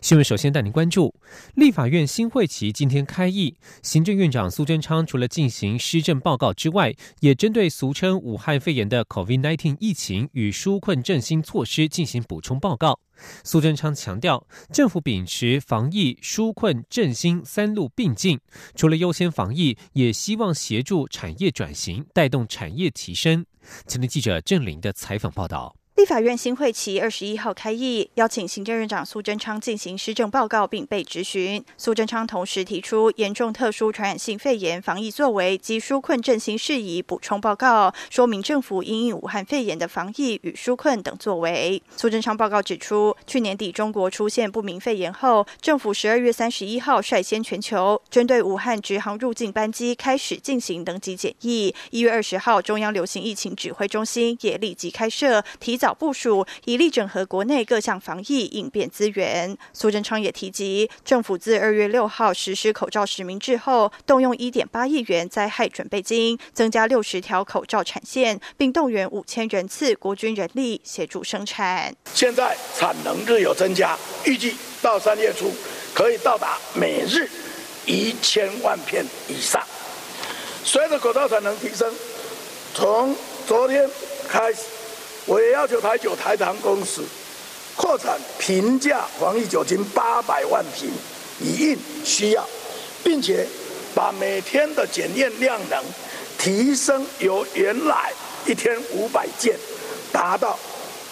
新闻首先带您关注，立法院新会期今天开议，行政院长苏贞昌除了进行施政报告之外，也针对俗称武汉肺炎的 COVID-19 疫情与纾困振兴措施进行补充报告。苏贞昌强调，政府秉持防疫、纾困、振兴三路并进，除了优先防疫，也希望协助产业转型，带动产业提升。前天记者郑玲的采访报道。立法院新会期二十一号开议，邀请行政院长苏贞昌进行施政报告，并被质询。苏贞昌同时提出严重特殊传染性肺炎防疫作为及纾困振兴事宜补充报告，说明政府因应武汉肺炎的防疫与纾困等作为。苏贞昌报告指出，去年底中国出现不明肺炎后，政府十二月三十一号率先全球针对武汉直航入境班机开始进行登机检疫。一月二十号，中央流行疫情指挥中心也立即开设，提早。早部署，以力整合国内各项防疫应变资源。苏贞昌也提及，政府自二月六号实施口罩实名制后，动用一点八亿元灾害准备金，增加六十条口罩产线，并动员五千人次国军人力协助生产。现在产能日有增加，预计到三月初可以到达每日一千万片以上。随着口罩产能提升，从昨天开始。我也要求台酒、台糖公司扩产平价防疫酒精八百万瓶，以应需要，并且把每天的检验量能提升，由原来一天五百件，达到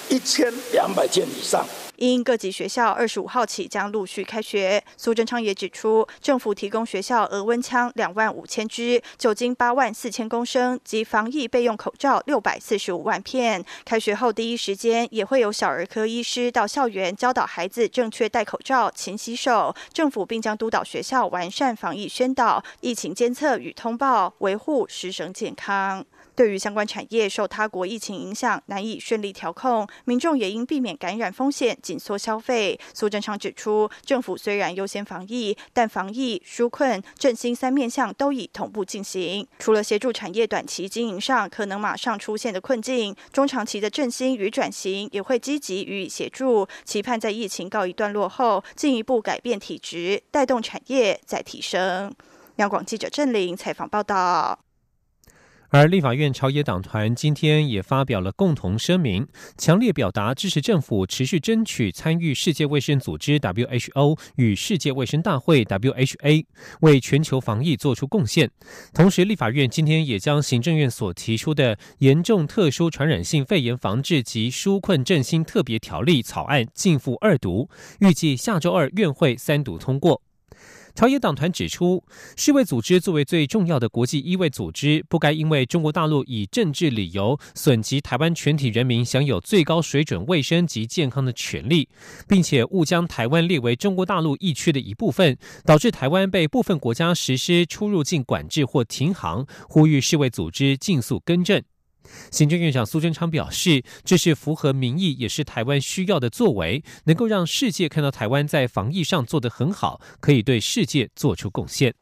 一千两百件以上。因各级学校二十五号起将陆续开学，苏贞昌也指出，政府提供学校额温枪两万五千支、酒精八万四千公升及防疫备用口罩六百四十五万片。开学后第一时间也会有小儿科医师到校园教导孩子正确戴口罩、勤洗手。政府并将督导学校完善防疫宣导、疫情监测与通报，维护师生健康。对于相关产业受他国疫情影响难以顺利调控，民众也应避免感染风险，紧缩消费。苏贞昌指出，政府虽然优先防疫，但防疫、纾困、振兴三面向都已同步进行。除了协助产业短期经营上可能马上出现的困境，中长期的振兴与转型也会积极予以协助。期盼在疫情告一段落后，进一步改变体质，带动产业再提升。央广记者郑玲采访报道。而立法院朝野党团今天也发表了共同声明，强烈表达支持政府持续争取参与世界卫生组织 （WHO） 与世界卫生大会 （WHA），为全球防疫做出贡献。同时，立法院今天也将行政院所提出的严重特殊传染性肺炎防治及纾困振兴特别条例草案进赴二读，预计下周二院会三读通过。朝野党团指出，世卫组织作为最重要的国际医卫组织，不该因为中国大陆以政治理由损及台湾全体人民享有最高水准卫生及健康的权利，并且误将台湾列为中国大陆疫区的一部分，导致台湾被部分国家实施出入境管制或停航。呼吁世卫组织尽速更正。行政院长苏贞昌表示，这是符合民意，也是台湾需要的作为，能够让世界看到台湾在防疫上做得很好，可以对世界做出贡献。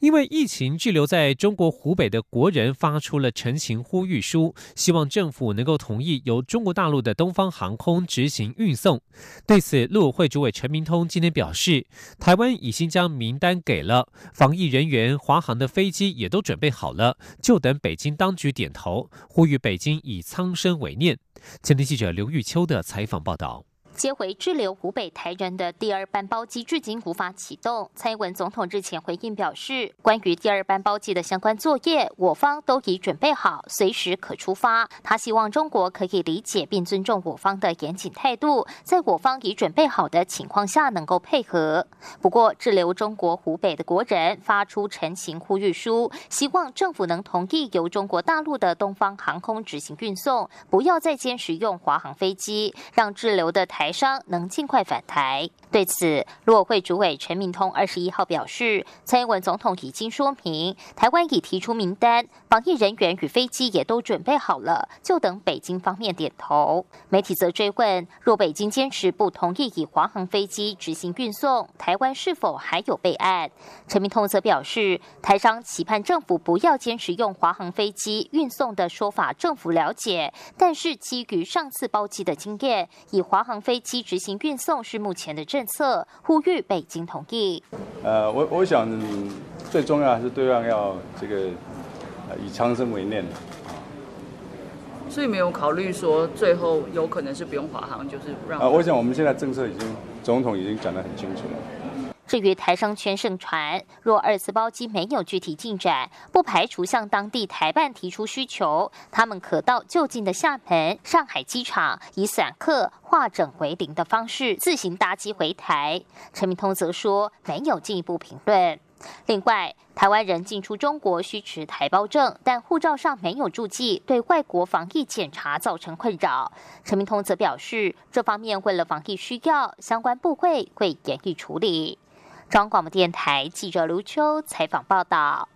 因为疫情滞留在中国湖北的国人发出了陈情呼吁书，希望政府能够同意由中国大陆的东方航空执行运送。对此，陆委会主委陈明通今天表示，台湾已经将名单给了防疫人员，华航的飞机也都准备好了，就等北京当局点头，呼吁北京以苍生为念。前天记者刘玉秋的采访报道。接回滞留湖北台人的第二班包机至今无法启动。蔡英文总统日前回应表示，关于第二班包机的相关作业，我方都已准备好，随时可出发。他希望中国可以理解并尊重我方的严谨态度，在我方已准备好的情况下能够配合。不过，滞留中国湖北的国人发出陈情呼吁书，希望政府能同意由中国大陆的东方航空执行运送，不要再坚持用华航飞机，让滞留的台。台商能尽快返台。对此，陆委会主委陈明通二十一号表示，蔡英文总统已经说明，台湾已提出名单，防疫人员与飞机也都准备好了，就等北京方面点头。媒体则追问，若北京坚持不同意以华航飞机执行运送，台湾是否还有备案？陈明通则表示，台商期盼政府不要坚持用华航飞机运送的说法，政府了解，但是基于上次包机的经验，以华航飞机执行运送是目前的政策，呼吁北京同意。呃，我我想最重要还是对岸要这个以苍生为念所以没有考虑说最后有可能是不用华航，就是让。啊，我想我们现在政策已经总统已经讲得很清楚了。至于台商圈盛传，若二次包机没有具体进展，不排除向当地台办提出需求，他们可到就近的厦门、上海机场，以散客化整为零的方式自行搭机回台。陈明通则说，没有进一步评论。另外，台湾人进出中国需持台胞证，但护照上没有注记，对外国防疫检查造成困扰。陈明通则表示，这方面为了防疫需要，相关部会会严厉处理。中广播电台记者卢秋采访报道。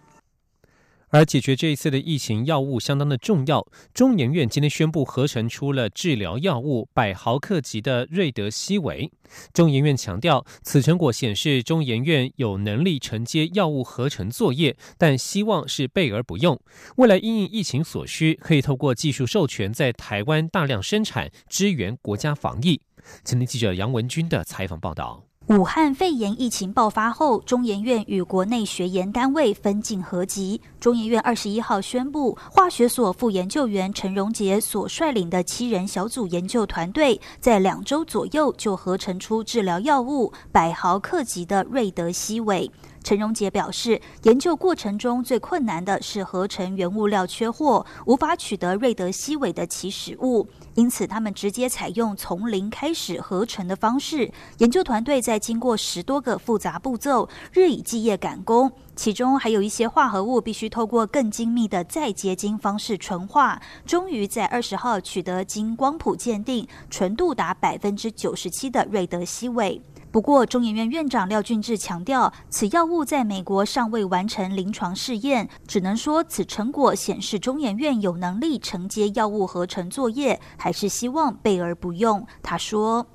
而解决这一次的疫情，药物相当的重要。中研院今天宣布合成出了治疗药物百毫克级的瑞德西韦。中研院强调，此成果显示中研院有能力承接药物合成作业，但希望是备而不用。未来因应疫情所需，可以透过技术授权在台湾大量生产，支援国家防疫。今天记者杨文军的采访报道。武汉肺炎疫情爆发后，中研院与国内学研单位分进合集。中研院二十一号宣布，化学所副研究员陈荣杰所率领的七人小组研究团队，在两周左右就合成出治疗药物百毫克级的瑞德西韦。陈荣杰表示，研究过程中最困难的是合成原物料缺货，无法取得瑞德西韦的起始物，因此他们直接采用从零开始合成的方式。研究团队在经过十多个复杂步骤，日以继夜赶工，其中还有一些化合物必须透过更精密的再结晶方式纯化，终于在二十号取得经光谱鉴定纯度达百分之九十七的瑞德西韦。不过，中研院院长廖俊志强调，此药物在美国尚未完成临床试验，只能说此成果显示中研院有能力承接药物合成作业，还是希望备而不用。他说：“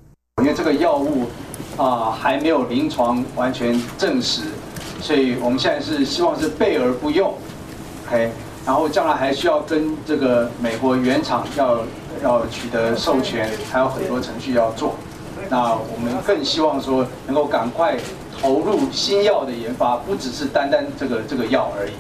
因为这个药物啊还没有临床完全证实，所以我们现在是希望是备而不用。OK，然后将来还需要跟这个美国原厂要要取得授权，还有很多程序要做。”那我们更希望说，能够赶快投入新药的研发，不只是单单这个这个药而已。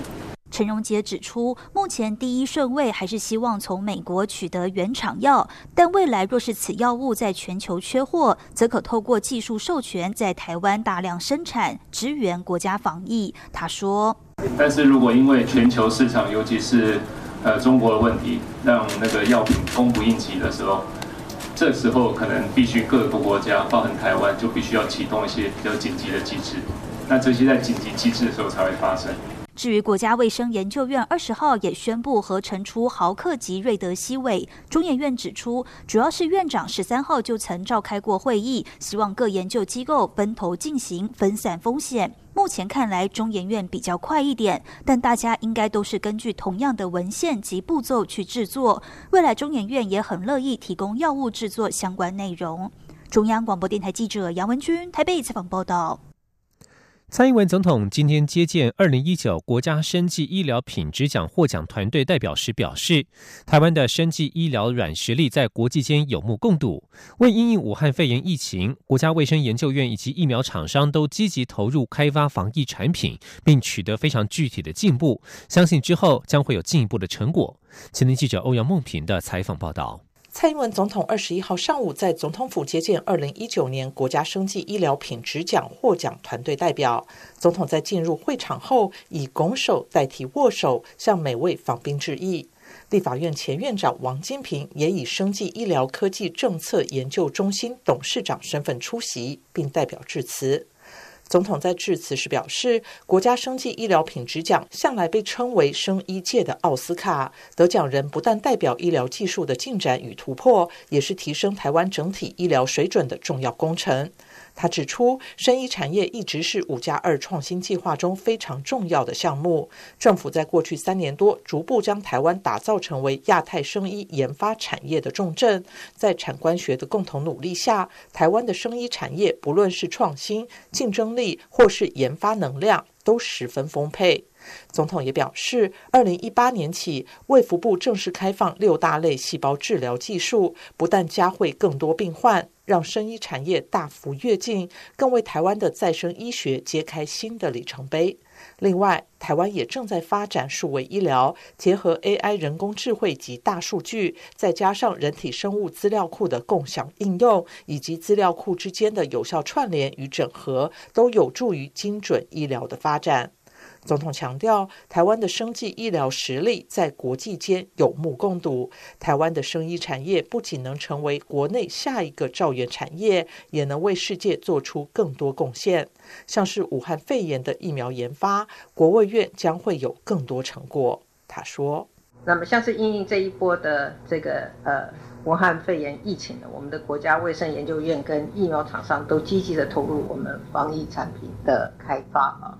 陈荣杰指出，目前第一顺位还是希望从美国取得原厂药，但未来若是此药物在全球缺货，则可透过技术授权在台湾大量生产，支援国家防疫。他说：“但是如果因为全球市场，尤其是呃中国的问题，让那个药品供不应急的时候。”这时候可能必须各个国家，包含台湾，就必须要启动一些比较紧急的机制。那这些在紧急机制的时候才会发生。至于国家卫生研究院二十号也宣布合成出毫克级瑞德西韦，中研院指出，主要是院长十三号就曾召开过会议，希望各研究机构分头进行，分散风险。目前看来，中研院比较快一点，但大家应该都是根据同样的文献及步骤去制作。未来中研院也很乐意提供药物制作相关内容。中央广播电台记者杨文君台北采访报道。蔡英文总统今天接见二零一九国家生技医疗品质奖获奖团队代表时表示，台湾的生技医疗软实力在国际间有目共睹。为因应武汉肺炎疫情，国家卫生研究院以及疫苗厂商都积极投入开发防疫产品，并取得非常具体的进步。相信之后将会有进一步的成果。前天记者欧阳梦平的采访报道。蔡英文总统二十一号上午在总统府接见二零一九年国家生计医疗品质奖获奖团队代表。总统在进入会场后，以拱手代替握手，向每位访宾致意。立法院前院长王金平也以生计医疗科技政策研究中心董事长身份出席，并代表致辞。总统在致辞时表示，国家生技医疗品质奖向来被称为生医界的奥斯卡，得奖人不但代表医疗技术的进展与突破，也是提升台湾整体医疗水准的重要工程。他指出，生医产业一直是“五加二”创新计划中非常重要的项目。政府在过去三年多，逐步将台湾打造成为亚太生医研发产业的重镇。在产官学的共同努力下，台湾的生医产业不论是创新、竞争力，或是研发能量，都十分丰沛。总统也表示，二零一八年起，卫福部正式开放六大类细胞治疗技术，不但加惠更多病患。让生医产业大幅跃进，更为台湾的再生医学揭开新的里程碑。另外，台湾也正在发展数位医疗，结合 AI 人工智慧及大数据，再加上人体生物资料库的共享应用，以及资料库之间的有效串联与整合，都有助于精准医疗的发展。总统强调，台湾的生技医疗实力在国际间有目共睹。台湾的生医产业不仅能成为国内下一个兆元产业，也能为世界做出更多贡献。像是武汉肺炎的疫苗研发，国卫院将会有更多成果。他说：“那么，像是应应这一波的这个呃武汉肺炎疫情的，我们的国家卫生研究院跟疫苗厂商都积极的投入我们防疫产品的开发啊。”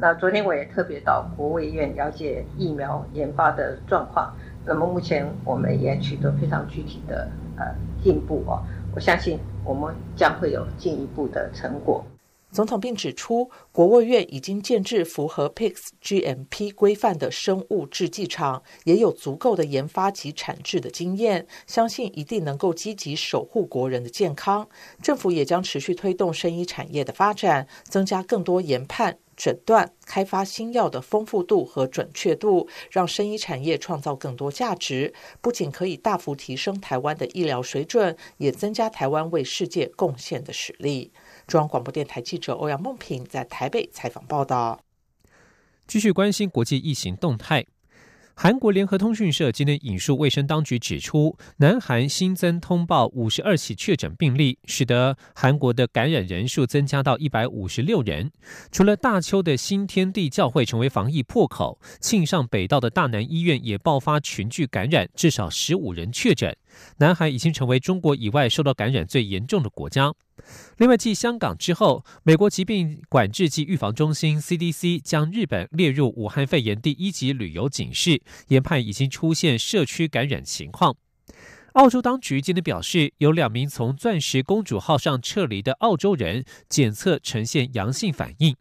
那昨天我也特别到国卫院了解疫苗研发的状况。那么目前我们也取得非常具体的呃进步哦，我相信我们将会有进一步的成果。总统并指出，国卫院已经建制符合 PICS GMP 规范的生物制剂厂，也有足够的研发及产制的经验，相信一定能够积极守护国人的健康。政府也将持续推动生医产业的发展，增加更多研判。诊断、开发新药的丰富度和准确度，让生医产业创造更多价值，不仅可以大幅提升台湾的医疗水准，也增加台湾为世界贡献的实力。中央广播电台记者欧阳梦平在台北采访报道。继续关心国际疫情动态。韩国联合通讯社今天引述卫生当局指出，南韩新增通报五十二起确诊病例，使得韩国的感染人数增加到一百五十六人。除了大邱的新天地教会成为防疫破口，庆尚北道的大南医院也爆发群聚感染，至少十五人确诊。南韩已经成为中国以外受到感染最严重的国家。另外，继香港之后，美国疾病管制及预防中心 （CDC） 将日本列入武汉肺炎第一级旅游警示，研判已经出现社区感染情况。澳洲当局今天表示，有两名从“钻石公主号”上撤离的澳洲人检测呈现阳性反应。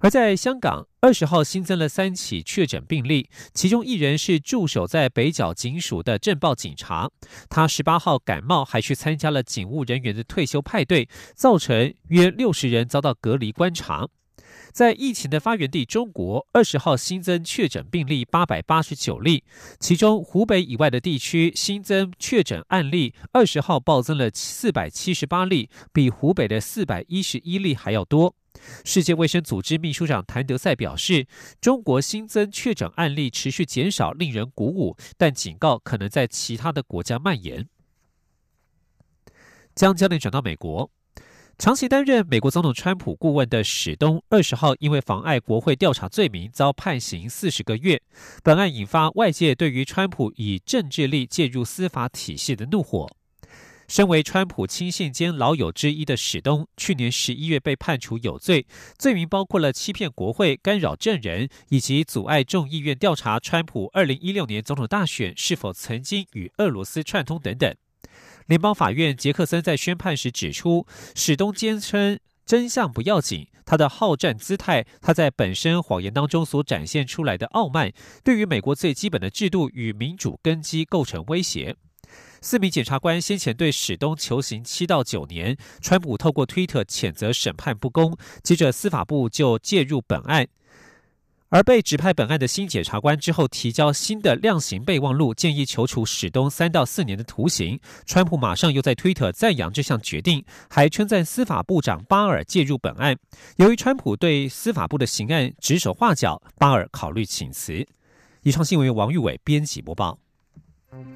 而在香港，二十号新增了三起确诊病例，其中一人是驻守在北角警署的镇暴警察，他十八号感冒，还去参加了警务人员的退休派对，造成约六十人遭到隔离观察。在疫情的发源地中国，二十号新增确诊病例八百八十九例，其中湖北以外的地区新增确诊案例二十号暴增了四百七十八例，比湖北的四百一十一例还要多。世界卫生组织秘书长谭德赛表示，中国新增确诊案例持续减少，令人鼓舞，但警告可能在其他的国家蔓延。将焦点转到美国，长期担任美国总统川普顾问的史东，二十号因为妨碍国会调查罪名遭判刑四十个月。本案引发外界对于川普以政治力介入司法体系的怒火。身为川普亲信兼老友之一的史东，去年十一月被判处有罪，罪名包括了欺骗国会、干扰证人，以及阻碍众议院调查川普二零一六年总统大选是否曾经与俄罗斯串通等等。联邦法院杰克森在宣判时指出，史东坚称真相不要紧，他的好战姿态，他在本身谎言当中所展现出来的傲慢，对于美国最基本的制度与民主根基构成威胁。四名检察官先前对史东求刑七到九年，川普透过推特谴责审判不公，接着司法部就介入本案，而被指派本案的新检察官之后提交新的量刑备忘录，建议求处史东三到四年的徒刑。川普马上又在推特赞扬这项决定，还称赞司法部长巴尔介入本案。由于川普对司法部的刑案指手画脚，巴尔考虑请辞。以上新闻由王玉伟编辑播报。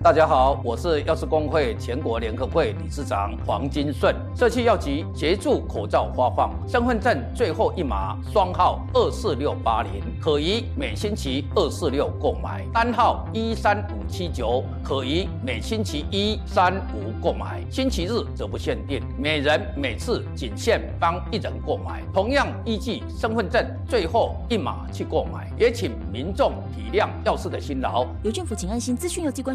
大家好，我是药师工会全国联合会理事长黄金顺。社区药局协助口罩发放，身份证最后一码双号二四六八零，可于每星期二四六购买，单号一三五。七九，可于每星期一、三、五购买，星期日则不限定，每人每次仅限帮一人购买。同样依据身份证最后一码去购买，也请民众体谅药师的辛劳。由政府请安心资讯由机关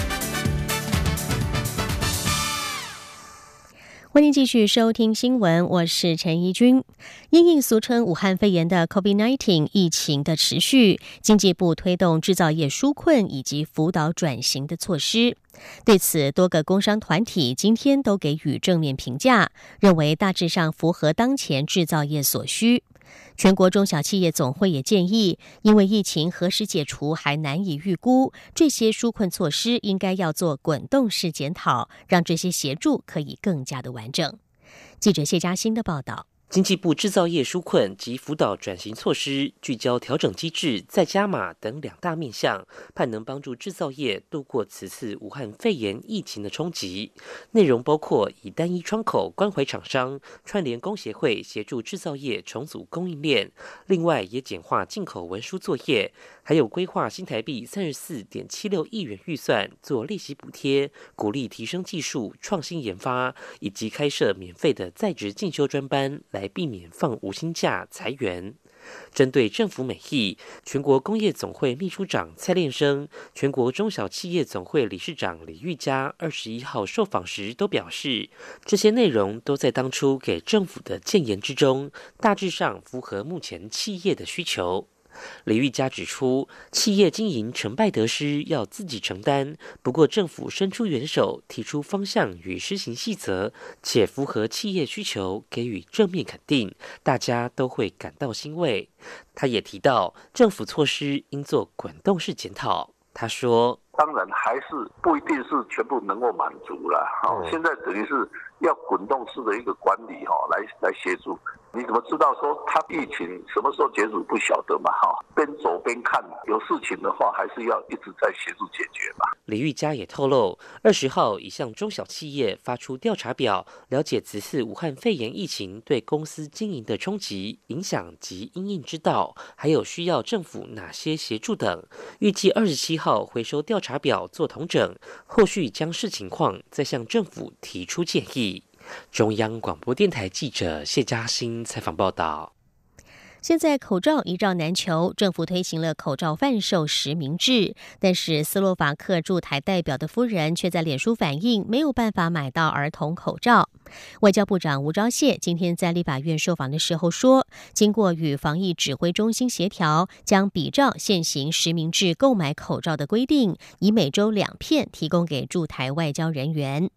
欢迎继续收听新闻，我是陈怡君。因应俗称武汉肺炎的 COVID-19 疫情的持续，经济部推动制造业纾困以及辅导转型的措施。对此，多个工商团体今天都给予正面评价，认为大致上符合当前制造业所需。全国中小企业总会也建议，因为疫情何时解除还难以预估，这些纾困措施应该要做滚动式检讨，让这些协助可以更加的完整。记者谢佳欣的报道。经济部制造业纾困及辅导转型措施，聚焦调整机制、再加码等两大面向，盼能帮助制造业度过此次武汉肺炎疫情的冲击。内容包括以单一窗口关怀厂商，串联工协会协助制造业重组供应链，另外也简化进口文书作业，还有规划新台币三十四点七六亿元预算做利息补贴，鼓励提升技术创新研发，以及开设免费的在职进修专班来。来避免放无薪假裁员。针对政府美意，全国工业总会秘书长蔡炼生、全国中小企业总会理事长李玉佳二十一号受访时都表示，这些内容都在当初给政府的建言之中，大致上符合目前企业的需求。李玉佳指出，企业经营成败得失要自己承担。不过，政府伸出援手，提出方向与施行细则，且符合企业需求，给予正面肯定，大家都会感到欣慰。他也提到，政府措施应做滚动式检讨。他说：“当然，还是不一定是全部能够满足了。好，现在等于是要滚动式的一个管理，哈，来来协助。”你怎么知道说他疫情什么时候结束不晓得嘛？哈，边走边看，有事情的话还是要一直在协助解决嘛。李玉佳也透露，二十号已向中小企业发出调查表，了解此次武汉肺炎疫情对公司经营的冲击、影响及应应之道，还有需要政府哪些协助等。预计二十七号回收调查表做统整，后续将视情况再向政府提出建议。中央广播电台记者谢嘉欣采访报道。现在口罩一罩难求，政府推行了口罩贩售实名制，但是斯洛伐克驻台代表的夫人却在脸书反映没有办法买到儿童口罩。外交部长吴钊燮今天在立法院受访的时候说，经过与防疫指挥中心协调，将比照现行实名制购买口罩的规定，以每周两片提供给驻台外交人员。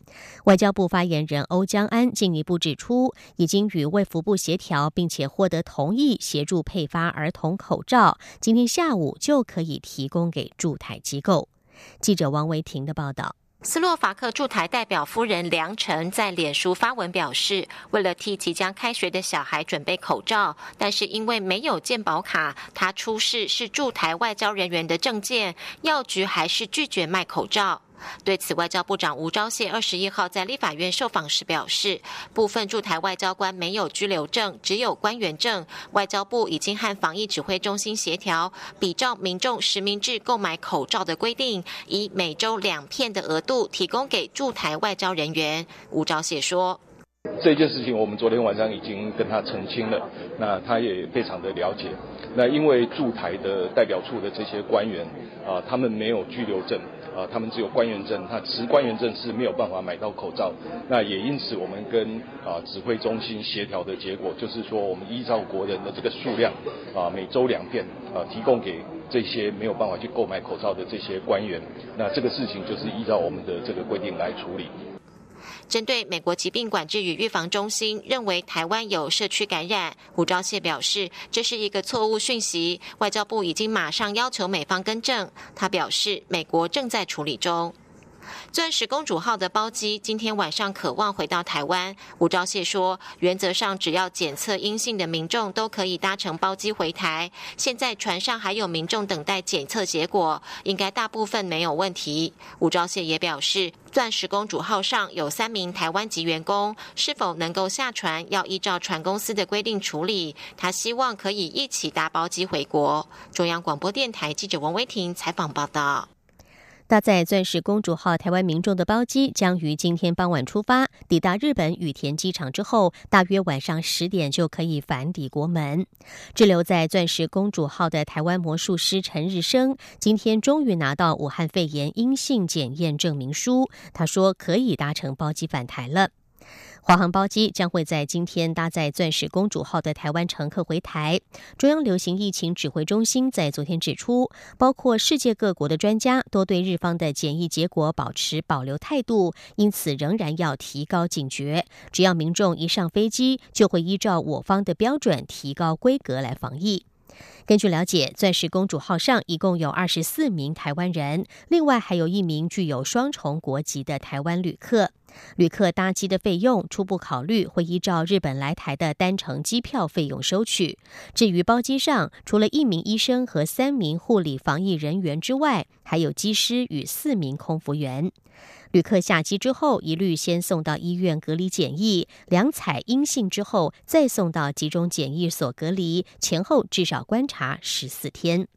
外交部发言人欧江安进一步指出，已经与卫福部协调，并且获得同意，协助配发儿童口罩，今天下午就可以提供给驻台机构。记者王维婷的报道。斯洛伐克驻台代表夫人梁晨在脸书发文表示，为了替即将开学的小孩准备口罩，但是因为没有健保卡，他出示是驻台外交人员的证件，药局还是拒绝卖口罩。对此，外交部长吴钊燮二十一号在立法院受访时表示，部分驻台外交官没有居留证，只有官员证。外交部已经和防疫指挥中心协调，比照民众实名制购买口罩的规定，以每周两片的额度提供给驻台外交人员。吴钊燮说：“这件事情我们昨天晚上已经跟他澄清了，那他也非常的了解。那因为驻台的代表处的这些官员啊，他们没有居留证。”啊，他们只有官员证，他持官员证是没有办法买到口罩。那也因此，我们跟啊指挥中心协调的结果，就是说，我们依照国人的这个数量，啊每周两片，啊提供给这些没有办法去购买口罩的这些官员。那这个事情就是依照我们的这个规定来处理。针对美国疾病管制与预防中心认为台湾有社区感染，吴钊燮表示这是一个错误讯息，外交部已经马上要求美方更正。他表示，美国正在处理中。钻石公主号的包机今天晚上渴望回到台湾。吴钊燮说，原则上只要检测阴性的民众都可以搭乘包机回台。现在船上还有民众等待检测结果，应该大部分没有问题。吴钊燮也表示，钻石公主号上有三名台湾籍员工，是否能够下船要依照船公司的规定处理。他希望可以一起搭包机回国。中央广播电台记者王威婷采访报道。搭载钻石公主号台湾民众的包机将于今天傍晚出发，抵达日本羽田机场之后，大约晚上十点就可以返抵国门。滞留在钻石公主号的台湾魔术师陈日升，今天终于拿到武汉肺炎阴性检验证明书，他说可以搭乘包机返台了。华航包机将会在今天搭载钻石公主号的台湾乘客回台。中央流行疫情指挥中心在昨天指出，包括世界各国的专家都对日方的检疫结果保持保留态度，因此仍然要提高警觉。只要民众一上飞机，就会依照我方的标准提高规格来防疫。根据了解，钻石公主号上一共有二十四名台湾人，另外还有一名具有双重国籍的台湾旅客。旅客搭机的费用初步考虑会依照日本来台的单程机票费用收取。至于包机上，除了一名医生和三名护理防疫人员之外，还有机师与四名空服员。旅客下机之后，一律先送到医院隔离检疫，两采阴性之后，再送到集中检疫所隔离，前后至少观察十四天。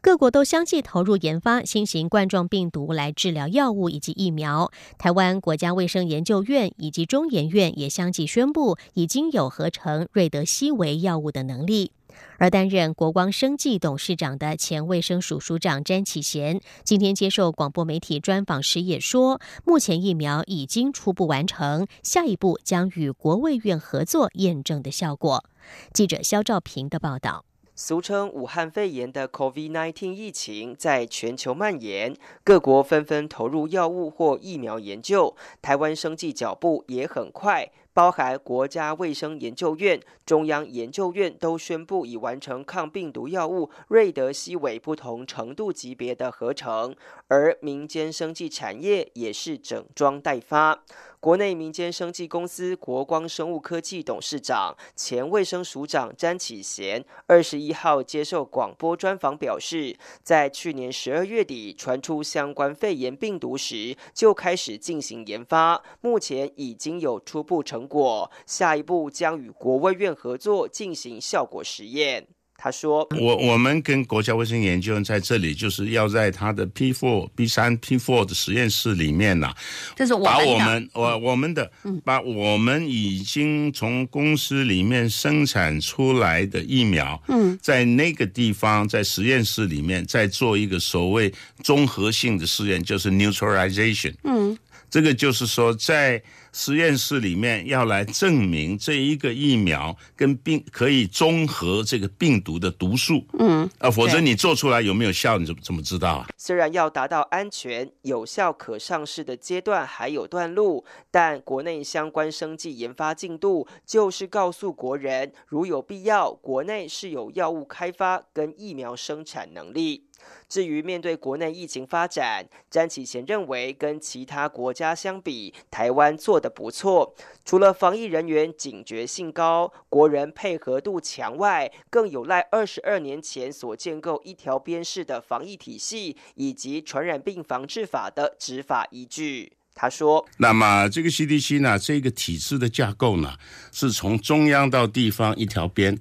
各国都相继投入研发新型冠状病毒来治疗药物以及疫苗。台湾国家卫生研究院以及中研院也相继宣布，已经有合成瑞德西韦药物的能力。而担任国光生技董事长的前卫生署署长詹启贤，今天接受广播媒体专访时也说，目前疫苗已经初步完成，下一步将与国卫院合作验证的效果。记者肖兆平的报道。俗称武汉肺炎的 COVID-19 疫情在全球蔓延，各国纷纷投入药物或疫苗研究，台湾生技脚步也很快。包含国家卫生研究院、中央研究院都宣布已完成抗病毒药物瑞德西韦不同程度级别的合成，而民间生技产业也是整装待发。国内民间生技公司国光生物科技董事长、前卫生署长詹启贤二十一号接受广播专访表示，在去年十二月底传出相关肺炎病毒时，就开始进行研发，目前已经有初步成果，下一步将与国卫院合作进行效果实验。他说：“我我们跟国家卫生研究院在这里，就是要在他的 P four、B 三、P four 的实验室里面呐，这是把我们我我们的把我们已经从公司里面生产出来的疫苗，嗯，在那个地方在实验室里面再做一个所谓综合性的试验，就是 neutralization，嗯，这个就是说在。”实验室里面要来证明这一个疫苗跟病可以中和这个病毒的毒素，嗯，啊，否则你做出来有没有效，你怎么怎么知道啊？虽然要达到安全、有效、可上市的阶段还有段路，但国内相关生技研发进度就是告诉国人，如有必要，国内是有药物开发跟疫苗生产能力。至于面对国内疫情发展，詹启贤认为，跟其他国家相比，台湾做得不错。除了防疫人员警觉性高、国人配合度强外，更有赖二十二年前所建构一条边式的防疫体系，以及传染病防治法的执法依据。他说：“那么这个 CDC 呢，这个体制的架构呢，是从中央到地方一条边。”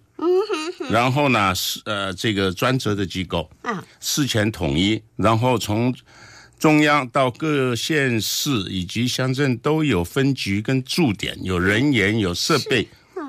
然后呢，是呃，这个专责的机构嗯，事前统一，然后从中央到各县市以及乡镇都有分局跟驻点，有人员有设备。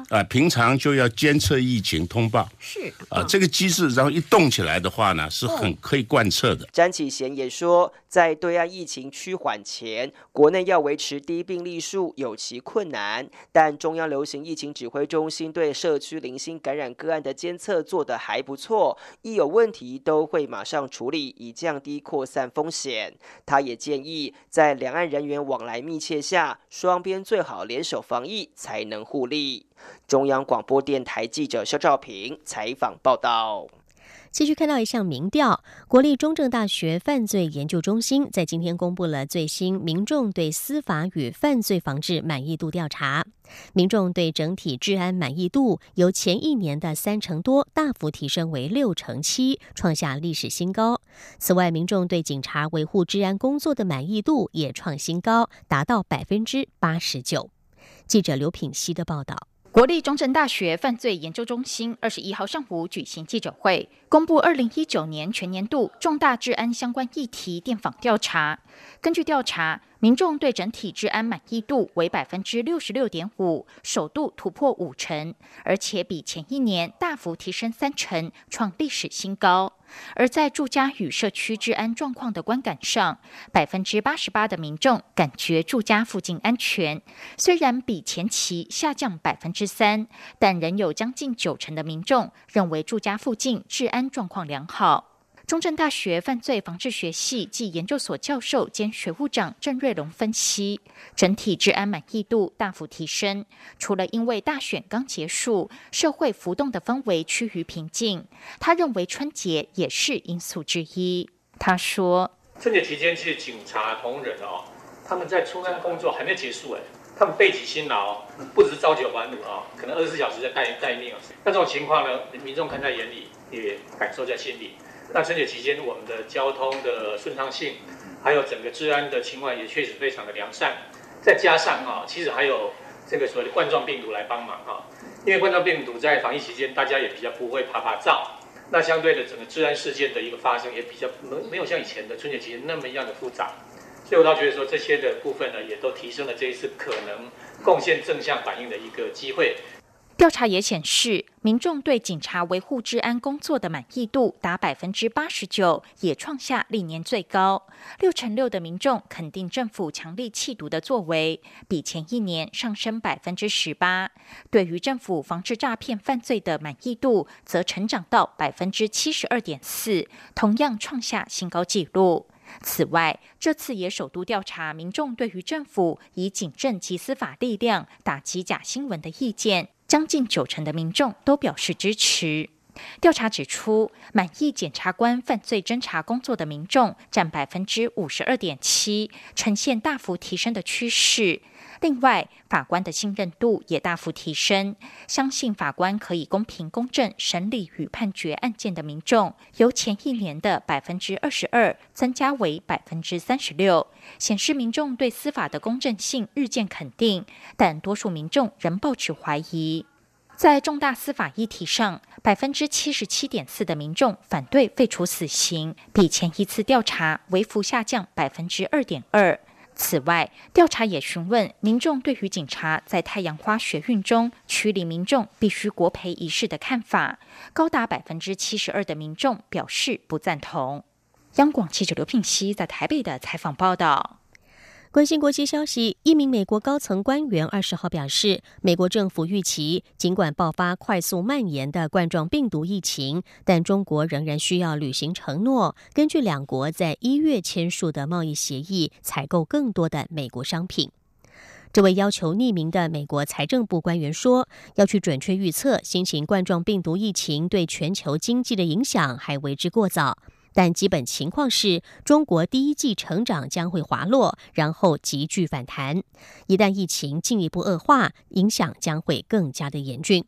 啊，平常就要监测疫情通报，是啊，这个机制，然后一动起来的话呢，是很可以贯彻的。詹启贤也说，在对岸疫情趋缓前，国内要维持低病例数有其困难，但中央流行疫情指挥中心对社区零星感染个案的监测做得还不错，一有问题都会马上处理，以降低扩散风险。他也建议，在两岸人员往来密切下，双边最好联手防疫，才能互利。中央广播电台记者肖兆平采访报道。继续看到一项民调，国立中正大学犯罪研究中心在今天公布了最新民众对司法与犯罪防治满意度调查。民众对整体治安满意度由前一年的三成多大幅提升为六成七，创下历史新高。此外，民众对警察维护治安工作的满意度也创新高，达到百分之八十九。记者刘品希的报道。国立中正大学犯罪研究中心二十一号上午举行记者会，公布二零一九年全年度重大治安相关议题电访调查。根据调查，民众对整体治安满意度为百分之六十六点五，首度突破五成，而且比前一年大幅提升三成，创历史新高。而在住家与社区治安状况的观感上，百分之八十八的民众感觉住家附近安全，虽然比前期下降百分之三，但仍有将近九成的民众认为住家附近治安状况良好。中正大学犯罪防治学系暨研究所教授兼学务长郑瑞龙分析，整体治安满意度大幅提升。除了因为大选刚结束，社会浮动的氛围趋于平静，他认为春节也是因素之一。他说：“春节期间，其实警察同仁哦，他们在出安工作还没有结束哎，他们背起辛劳，不只是朝九晚五啊，可能二十四小时在待待命啊。那这种情况呢，民众看在眼里，也感受在心里。”那春节期间，我们的交通的顺畅性，还有整个治安的情况也确实非常的良善。再加上啊，其实还有这个所谓的冠状病毒来帮忙啊，因为冠状病毒在防疫期间，大家也比较不会爬爬灶。那相对的，整个治安事件的一个发生也比较没没有像以前的春节期间那么一样的复杂。所以我倒觉得说，这些的部分呢，也都提升了这一次可能贡献正向反应的一个机会。调查也显示，民众对警察维护治安工作的满意度达百分之八十九，也创下历年最高。六成六的民众肯定政府强力缉毒的作为，比前一年上升百分之十八。对于政府防治诈骗犯罪的满意度，则成长到百分之七十二点四，同样创下新高纪录。此外，这次也首度调查民众对于政府以警政及司法力量打击假新闻的意见。将近九成的民众都表示支持。调查指出，满意检察官犯罪侦查工作的民众占百分之五十二点七，呈现大幅提升的趋势。另外，法官的信任度也大幅提升，相信法官可以公平公正审理与判决案件的民众，由前一年的百分之二十二增加为百分之三十六，显示民众对司法的公正性日渐肯定。但多数民众仍抱持怀疑。在重大司法议题上，百分之七十七点四的民众反对废除死刑，比前一次调查微幅下降百分之二点二。此外，调查也询问民众对于警察在太阳花学运中驱离民众必须国赔仪式的看法，高达百分之七十二的民众表示不赞同。央广记者刘聘熙在台北的采访报道。关心国际消息，一名美国高层官员二十号表示，美国政府预期，尽管爆发快速蔓延的冠状病毒疫情，但中国仍然需要履行承诺，根据两国在一月签署的贸易协议，采购更多的美国商品。这位要求匿名的美国财政部官员说，要去准确预测新型冠状病毒疫情对全球经济的影响，还为之过早。但基本情况是，中国第一季成长将会滑落，然后急剧反弹。一旦疫情进一步恶化，影响将会更加的严峻。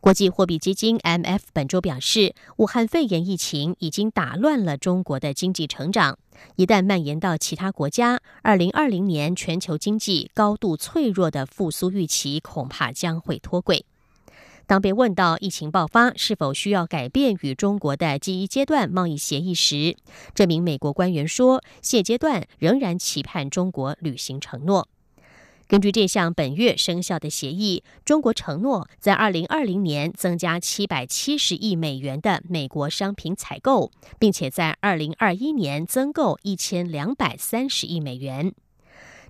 国际货币基金 （M F） 本周表示，武汉肺炎疫情已经打乱了中国的经济成长。一旦蔓延到其他国家，二零二零年全球经济高度脆弱的复苏预期恐怕将会脱轨。当被问到疫情爆发是否需要改变与中国的第一阶段贸易协议时，这名美国官员说：“现阶段仍然期盼中国履行承诺。根据这项本月生效的协议，中国承诺在二零二零年增加七百七十亿美元的美国商品采购，并且在二零二一年增购一千两百三十亿美元。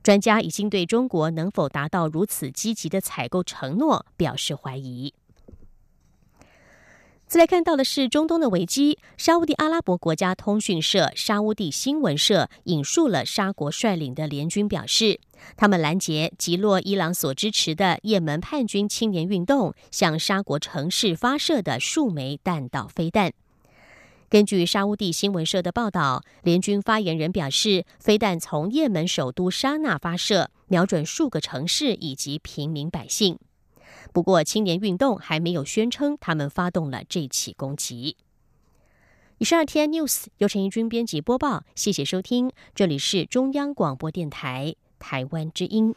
专家已经对中国能否达到如此积极的采购承诺表示怀疑。”再来看到的是中东的危机。沙乌地阿拉伯国家通讯社沙乌地新闻社引述了沙国率领的联军表示，他们拦截击落伊朗所支持的也门叛军青年运动向沙国城市发射的数枚弹道飞弹。根据沙乌地新闻社的报道，联军发言人表示，飞弹从也门首都沙那发射，瞄准数个城市以及平民百姓。不过，青年运动还没有宣称他们发动了这起攻击。以上 T N News 由陈怡君编辑播报，谢谢收听，这里是中央广播电台台湾之音。